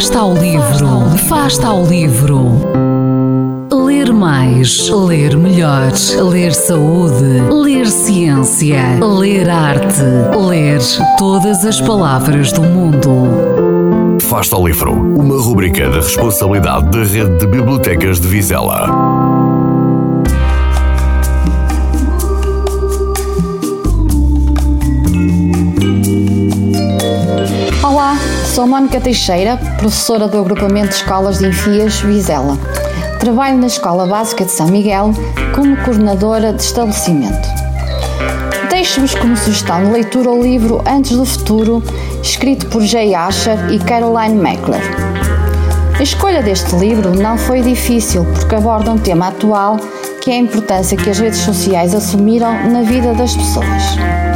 Fasta ao livro, Fasta ao livro. Ler mais, ler melhor, ler saúde, ler ciência, ler arte, ler todas as palavras do mundo. Fasta ao livro, uma rubrica da responsabilidade da Rede de Bibliotecas de Vizela. Sou Mónica Teixeira, professora do agrupamento de escolas de Enfias, Vizela. Trabalho na Escola Básica de São Miguel como coordenadora de estabelecimento. Deixo-vos como sugestão de leitura o livro Antes do Futuro, escrito por Jay Asher e Caroline Meckler. A escolha deste livro não foi difícil porque aborda um tema atual que é a importância que as redes sociais assumiram na vida das pessoas.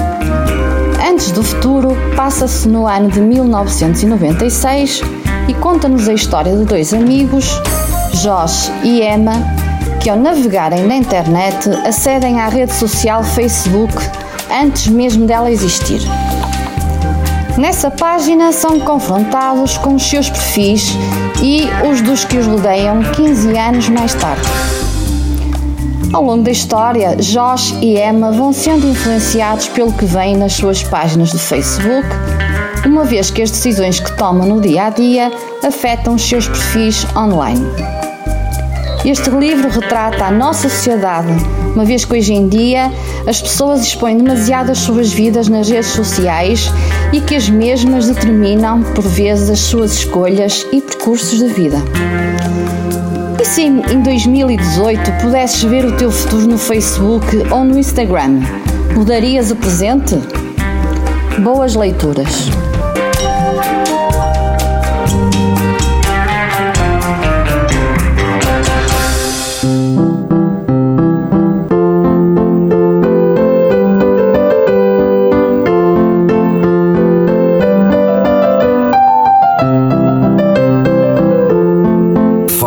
Antes do Futuro passa-se no ano de 1996 e conta-nos a história de dois amigos, Josh e Emma, que ao navegarem na internet acedem à rede social Facebook antes mesmo dela existir. Nessa página são confrontados com os seus perfis e os dos que os rodeiam 15 anos mais tarde. Ao longo da história, Josh e Emma vão sendo influenciados pelo que vem nas suas páginas do Facebook, uma vez que as decisões que tomam no dia a dia afetam os seus perfis online. Este livro retrata a nossa sociedade, uma vez que hoje em dia as pessoas expõem demasiado as suas vidas nas redes sociais e que as mesmas determinam, por vezes, as suas escolhas e percursos de vida. E se em 2018 pudesses ver o teu futuro no Facebook ou no Instagram, mudarias o presente? Boas leituras!